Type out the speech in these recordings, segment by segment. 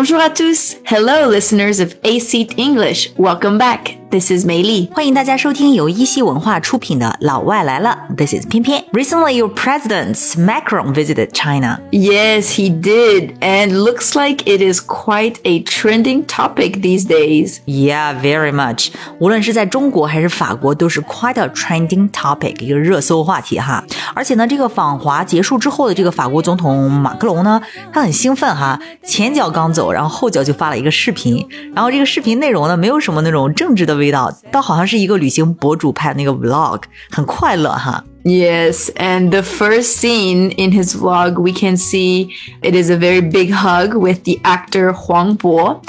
Bonjour à tous. Hello, listeners of A Seat English. Welcome back. This is 美丽。欢迎大家收听由一席文化出品的《老外来了》。This is 偏偏。Recently, your president Macron visited China. Yes, he did, and looks like it is quite a trending topic these days. Yeah, very much. 无论是在中国还是法国，都是 quite a trending topic，一个热搜话题哈。而且呢，这个访华结束之后的这个法国总统马克龙呢，他很兴奋哈，前脚刚走，然后后脚就发了一个视频，然后这个视频内容呢，没有什么那种政治的味道，倒好像是一个旅行博主拍的那个 vlog，很快乐哈。Yes, and the first scene in his vlog, we can see it is a very big hug with the actor Huang Bo,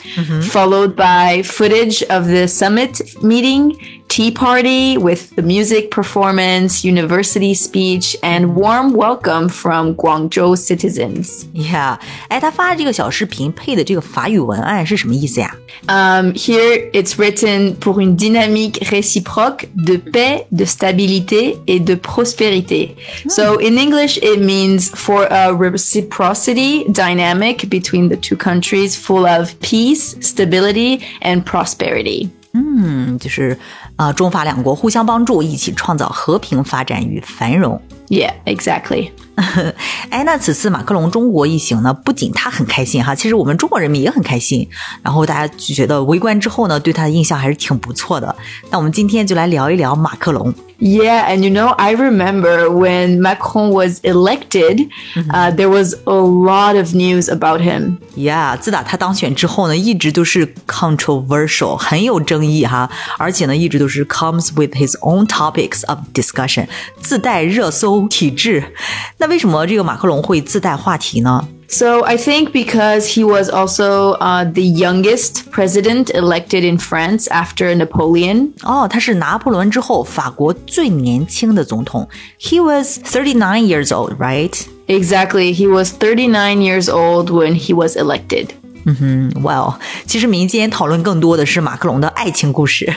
followed by footage of the summit meeting, tea party with the music performance, university speech, and warm welcome from Guangzhou citizens. Yeah，哎，他发的这个小视频配的这个法语文案是什么意思呀？ Um, here it's written pour une dynamique réciproque de paix, de stabilité et de prospérité. So in English, it means for a reciprocity dynamic between the two countries full of peace, stability, and prosperity. 嗯，就是呃，中法两国互相帮助，一起创造和平发展与繁荣。Yeah, exactly. 哎，那此次马克龙中国一行呢，不仅他很开心哈，其实我们中国人民也很开心。然后大家就觉得围观之后呢，对他的印象还是挺不错的。那我们今天就来聊一聊马克龙。Yeah, and you know, I remember when Macron was elected, uh, there was a lot of news about him. Yeah，自打他当选之后呢，一直都是 controversial，很有争议哈，而且呢，一直都是 comes with his own topics of discussion，自带热搜体质。那为什么这个马克龙会自带话题呢？ So I think because he was also uh, the youngest president elected in France after Napoleon. 哦，他是拿破仑之后法国最年轻的总统。He was thirty nine years old, right? Exactly. He was 39 years old when he was elected. Mm-hmm. 嗯哼，Well，其实民间讨论更多的是马克龙的爱情故事。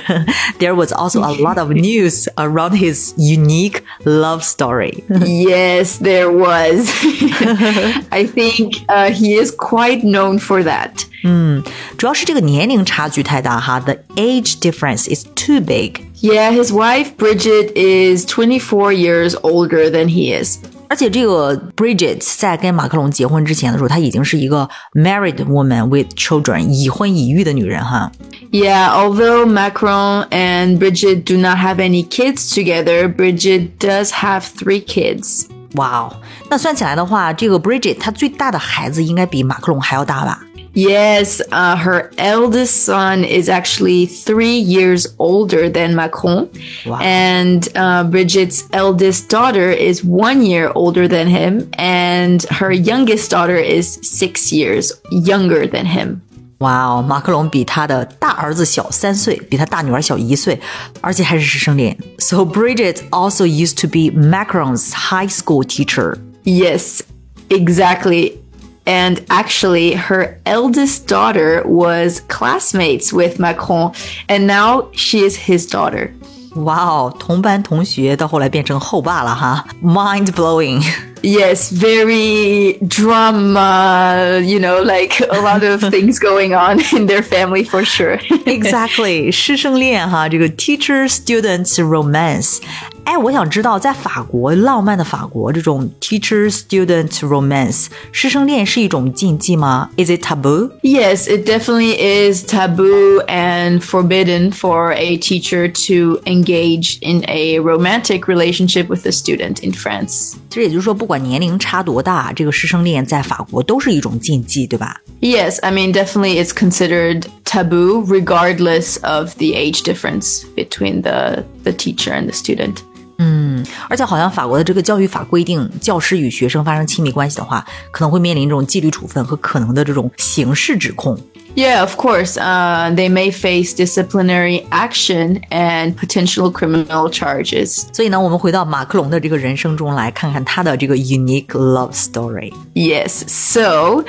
There was also a lot of news around his unique love story. Yes, there was. I think uh, he is quite known for that. Mm. 嗯，主要是这个年龄差距太大哈，the age difference is too big. Yeah, his wife Brigitte is 24 years older than he is. 而且这个 Bridget 在跟马克龙结婚之前的时候，她已经是一个 married woman with children，已婚已育的女人哈。Yeah, although Macron and Bridget do not have any kids together, Bridget does have three kids. 哇哦，那算起来的话，这个 Bridget 她最大的孩子应该比马克龙还要大吧？Yes, uh, her eldest son is actually three years older than Macron. Wow. And uh, Brigitte's eldest daughter is one year older than him. And her youngest daughter is six years younger than him. 哇哦，马克龙比他的大儿子小三岁，比他大女儿小一岁，而且还是师生恋。So Brigitte also used to be Macron's high school teacher. Yes, exactly. And actually, her eldest daughter was classmates with Macron. And now she is his daughter. 哇哦，同班同学到后来变成后爸了哈，mind blowing。 Yes, very drama, you know, like a lot of things going on in their family for sure. Exactly，师生恋哈，这个 teacher student romance。 哎，我想知道，在法国浪漫的法国，这种 teacher student romance 师生恋是一种禁忌吗？Is it taboo？ yes, it definitely is taboo and forbidden for a teacher to engage in a romantic relationship with a student in France. 其实也就是说，不管年龄差多大，这个师生恋在法国都是一种禁忌，对吧？ Yes, I mean, definitely it's considered taboo regardless of the age difference between the, the teacher and the student. 嗯而且好像法国的这个教育法规定，教师与学生发生亲密关系的话，可能会面临这种纪律处分和可能的这种刑事指控。Yeah, of course. Uh, they may face disciplinary action and potential criminal charges. 所以呢，我们回到马克龙的这个人生中来看看他的这个 unique love story. Yes. So,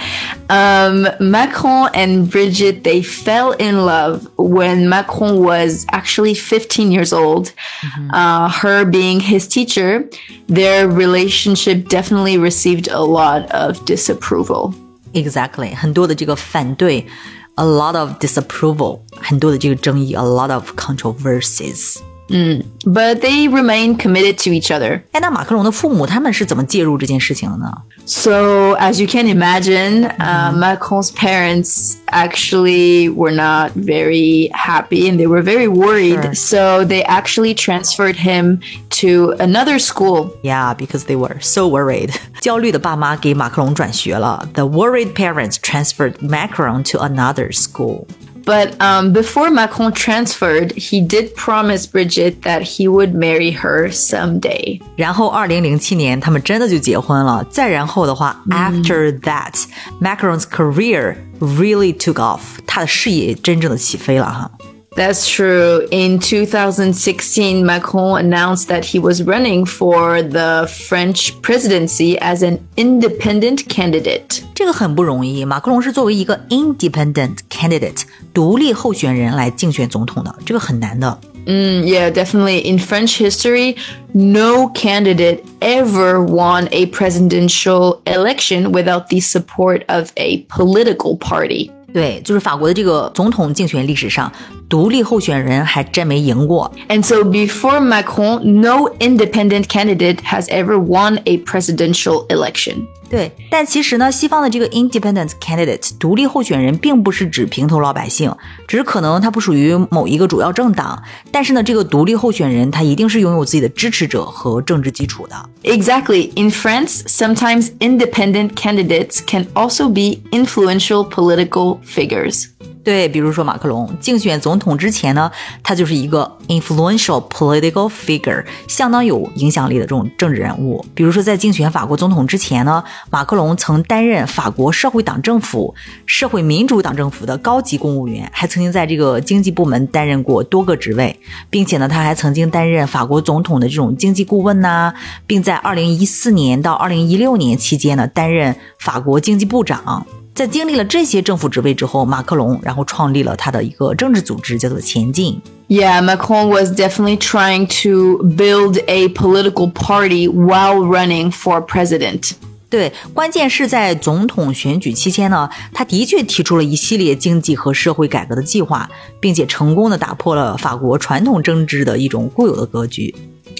um, Macron and Brigitte they fell in love when Macron was actually 15 years old. Mm -hmm. uh, her being his teacher, their relationship definitely received a lot of disapproval. Exactly，很多的这个反对 ，a lot of disapproval，很多的这个争议，a lot of controversies。 嗯，but they remain committed to each other. 哎，那马克龙的父母他们是怎么介入这件事情的呢？So as you can imagine, uh, Macron's parents actually were not very happy and they were very worried. Sure. So they actually transferred him to another school. Yeah, because they were so worried. 焦虑的爸妈给马克龙转学了。The worried parents transferred Macron to another school. But um, before Macron transferred, he did promise Brigitte that he would marry her someday. 然后，二零零七年他们真的就结婚了。再然后的话、嗯、，after that, Macron's career really took off，他的事业真正的起飞了哈。 that's true. In 2016, Macron announced that he was running for the French presidency as an independent candidate. 这个很不容易，马克龙是作为一个 independent candidate 独立候选人来竞选总统的，这个很难的。Mm, yeah, definitely. In French history, no candidate ever won a presidential election without the support of a political party. 对，就是法国的这个总统竞选历史上，独立候选人还真没赢过。And so before Macron, no independent candidate has ever won a presidential election. 对，但其实呢，西方的这个 independent candidate 独立候选人，并不是指平头老百姓，只是可能他不属于某一个主要政党，但是呢，这个独立候选人他一定是拥有自己的支持者和政治基础的。Exactly. In France, sometimes independent candidates can also be influential political figures. 对，比如说马克龙竞选总统之前呢，他就是一个 influential political figure，相当有影响力的这种政治人物。比如说在竞选法国总统之前呢，马克龙曾担任法国社会党政府、社会民主党政府的高级公务员，还曾经在这个经济部门担任过多个职位，并且呢，他还曾经担任法国总统的这种经济顾问呐，并在2014年到2016年期间呢，担任法国经济部长。在经历了这些政府职位之后，马克龙然后创立了他的一个政治组织，叫做前进。Yeah, Macron was definitely trying to build a political party while running for president. 对，关键是在总统选举期间呢，他的确提出了一系列经济和社会改革的计划，并且成功的打破了法国传统政治的一种固有的格局。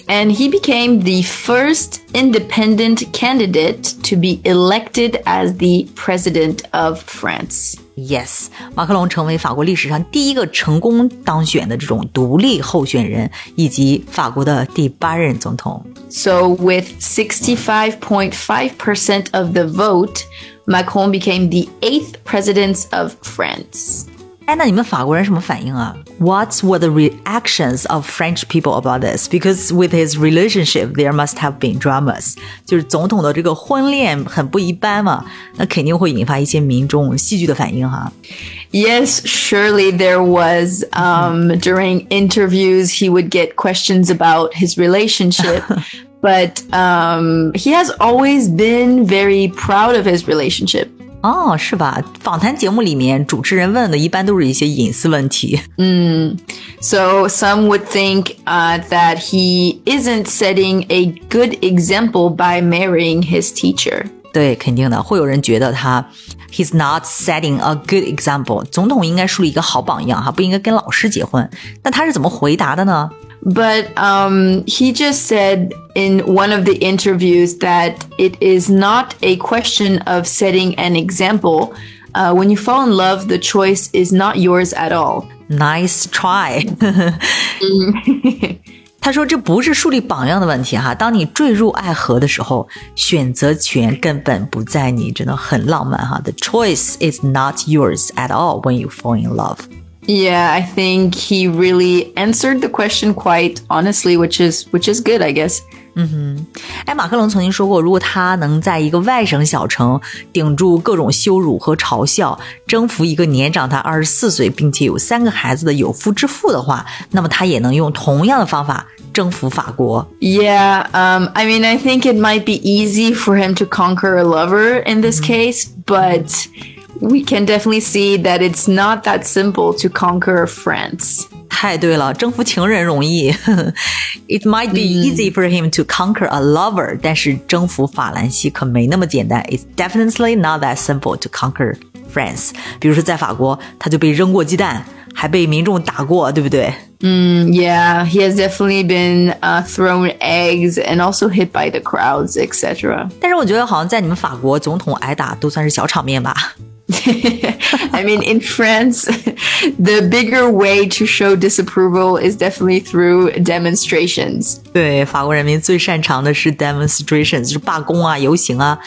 and he became the first independent candidate to be elected as the president of France. Yes，马克龙成为法国历史上第一个成功当选的这种独立候选人，以及法国的第八任总统。So with 65.5% of the vote, Macron became the eighth president of France. 哎，那你们法国人什么反应啊？What were the reactions of French people about this? Because with his relationship, there must have been dramas. 就是总统的这个婚恋很不一般嘛，那肯定会引发一些民众戏剧的反应哈。Yes, surely there was. Um, during interviews, he would get questions about his relationship. but um, he has always been very proud of his relationship. 哦，是吧？访谈节目里面，主持人问的一般都是一些隐私问题。嗯，So some would think uh, that he isn't setting a good example by marrying his teacher. 对，肯定的，会有人觉得他 he's not setting a good example。总统应该树立一个好榜样哈，不应该跟老师结婚。那他是怎么回答的呢 ？but um, he just said in one of the interviews that it is not a question of setting an example. Uh, when you fall in love, the choice is not yours at all. Nice try. 他说：“这不是树立榜样的问题哈，当你坠入爱河的时候，选择权根本不在你，真的很浪漫哈。The choice is not yours at all when you fall in love。” Yeah, I think he really answered the question quite honestly, which is which is good, I guess. 嗯哼，哎，马克龙曾经说过，如果他能在一个外省小城顶住各种羞辱和嘲笑，征服一个年长他二十四岁并且有三个孩子的有夫之妇的话，那么他也能用同样的方法征服法国。Yeah, um, I mean, I think it might be easy for him to conquer a lover in this mm -hmm. case, but we can definitely see that it's not that simple to conquer France. 太对了，征服情人容易。It might be easy for him to conquer a lover，、但是征服法兰西可没那么简单。It's definitely not that simple to conquer France。比如说在法国，他就被扔过鸡蛋，还被民众打过，对不对？ Mm, yeah, he has definitely been uh, thrown eggs and also hit by the crowds, etc. 但是我觉得好像在你们法国，总统挨打都算是小场面吧。 I mean, in France, the bigger way to show disapproval is definitely through demonstrations. 对，法国人民最擅长的是 demonstrations，就是罢工啊、游行啊。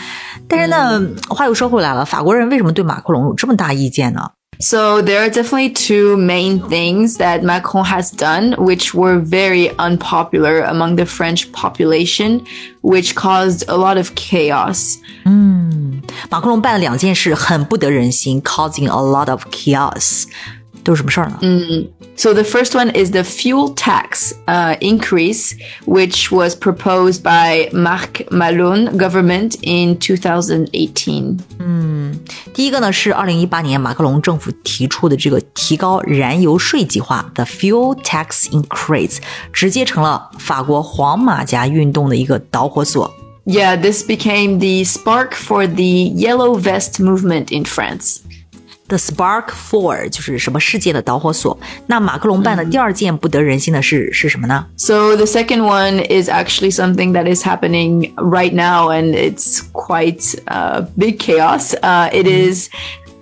但是呢，话又说回来了，法国人为什么对马克龙有这么大意见呢？So there are definitely two main things that Macron has done, which were very unpopular among the French population, which caused a lot of chaos. Hmm. 嗯，马克龙办了两件事，很不得人心，causing a lot of chaos。都有什么事儿呢？嗯，So the first one is the fuel tax uh, increase, which was proposed by Macron government in 2018. Hmm. 第一个呢是二零一八年马克龙政府提出的这个提高燃油税计划，the fuel tax increase，直接成了法国黄马甲运动的一个导火索。Yeah, this became the spark for the Yellow Vest movement in France. The spark for 就是什么事件的导火索。那马克龙办的第二件不得人心的事是什么呢？ So the second one is actually something that is happening right now, and it's quite uh, big chaos. Uh, it is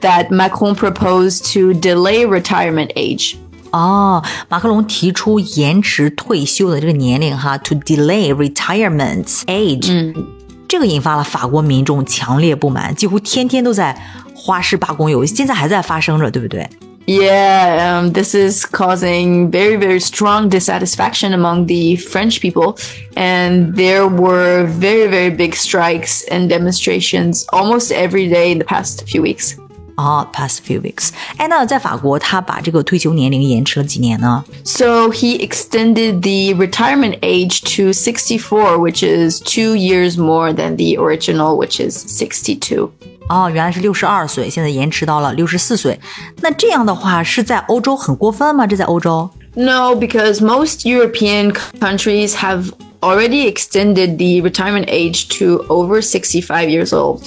that Macron proposed to delay retirement age. 哦，马克龙提出延迟退休的这个年龄哈，to delay retirement age，嗯，这个引发了法国民众强烈不满，几乎天天都在 花式罢工游行，现在还在发生着，对不对？ Yeah, um, this is causing very, very strong dissatisfaction among the French people. And there were very, very big strikes and demonstrations almost every day in the past few weeks. 哦、p a s t few weeks。哎，那在法国，他把这个退休年龄延迟了几年呢？ So he extended the retirement age to 64, which is two years more than the original, which is 62. 哦，原来是六十二岁，现在延迟到了六十四岁。那这样的话，是在欧洲很过分吗？这在欧洲？ No, because most European countries have already extended the retirement age to over 65 years old.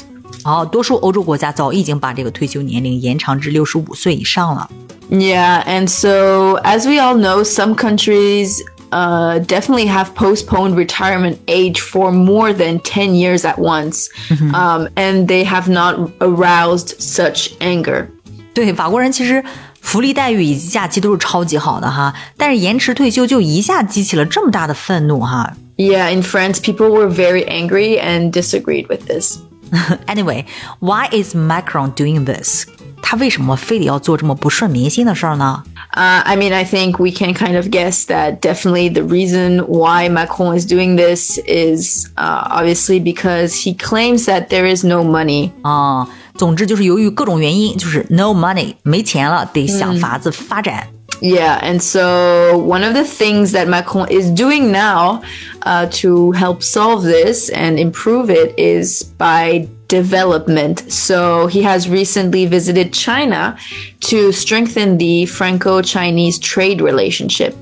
哦，多数欧洲国家早已经把这个退休年龄延长至六十五岁以上了。 Yeah, and so as we all know, some countries uh, definitely have postponed retirement age for more than 10 years at once, um, and they have not aroused such anger. 对，法国人其实福利待遇以及假期都是超级好的哈，但是延迟退休就一下激起了这么大的愤怒哈。 Yeah, in France, people were very angry and disagreed with this. Anyway, why is Macron doing this？他为什么非得要做这么不顺民心的事儿呢？ Uh, I mean, I think we can kind of guess that definitely the reason why Macron is doing this is uh, obviously because he claims that there is no money 啊、总之就是由于各种原因，就是 no money 没钱了，得想法子发展。 Yeah, and so one of the things that Macron is doing now uh, to help solve this and improve it is by development. So he has recently visited China to strengthen the Franco Chinese trade relationship.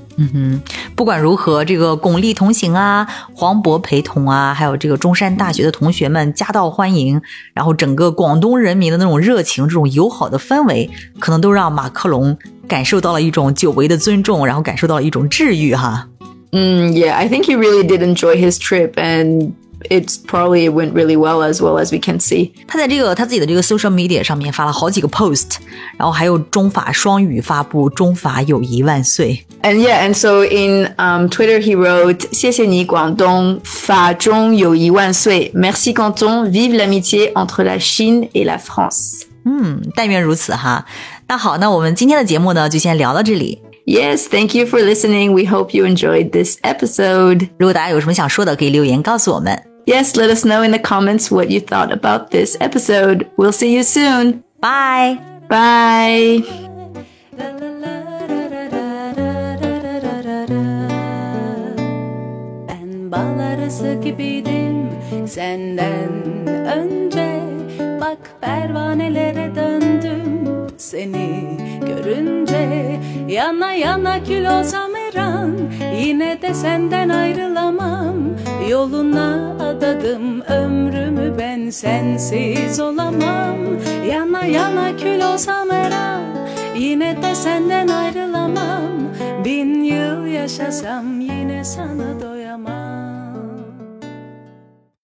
不管如何，这个巩俐同行啊，黄渤陪同啊，还有这个中山大学的同学们夹道欢迎，然后整个广东人民的那种热情、这种友好的氛围，可能都让马克龙 感受到了一种久违的尊重，然后感受到了一种治愈哈。 Mm, yeah, I think he really did enjoy his trip and it's probably went really well as well as we can see. 他在这个他自己的这个 social media 上面发了好几个 post，然后还有中法双语发布“中法友谊万岁 And yeah, and so in um, Twitter he wrote 谢谢你广东法中友谊万岁 Merci Canton vive l'amitié entre la Chine et la France ”。嗯，但愿如此哈。 那好，那我们今天的节目呢，就先聊到这里。 Yes, thank you for listening. We hope you enjoyed this episode. 如果大家有什么想说的，可以留言告诉我们。 Yes, let us know in the comments what you thought about this episode. We'll see you soon. 拜。 Bye. Ben bal arısı gibiydim senden önce Bak pervanelere Yana yana kül olsam her an Yine de senden ayrılamam. Yoluna adadım ömrümü ben sensiz olamam. Yana yana kül olsam her an Yine de senden ayrılamam. Bin yıl yaşasam yine sana doyamam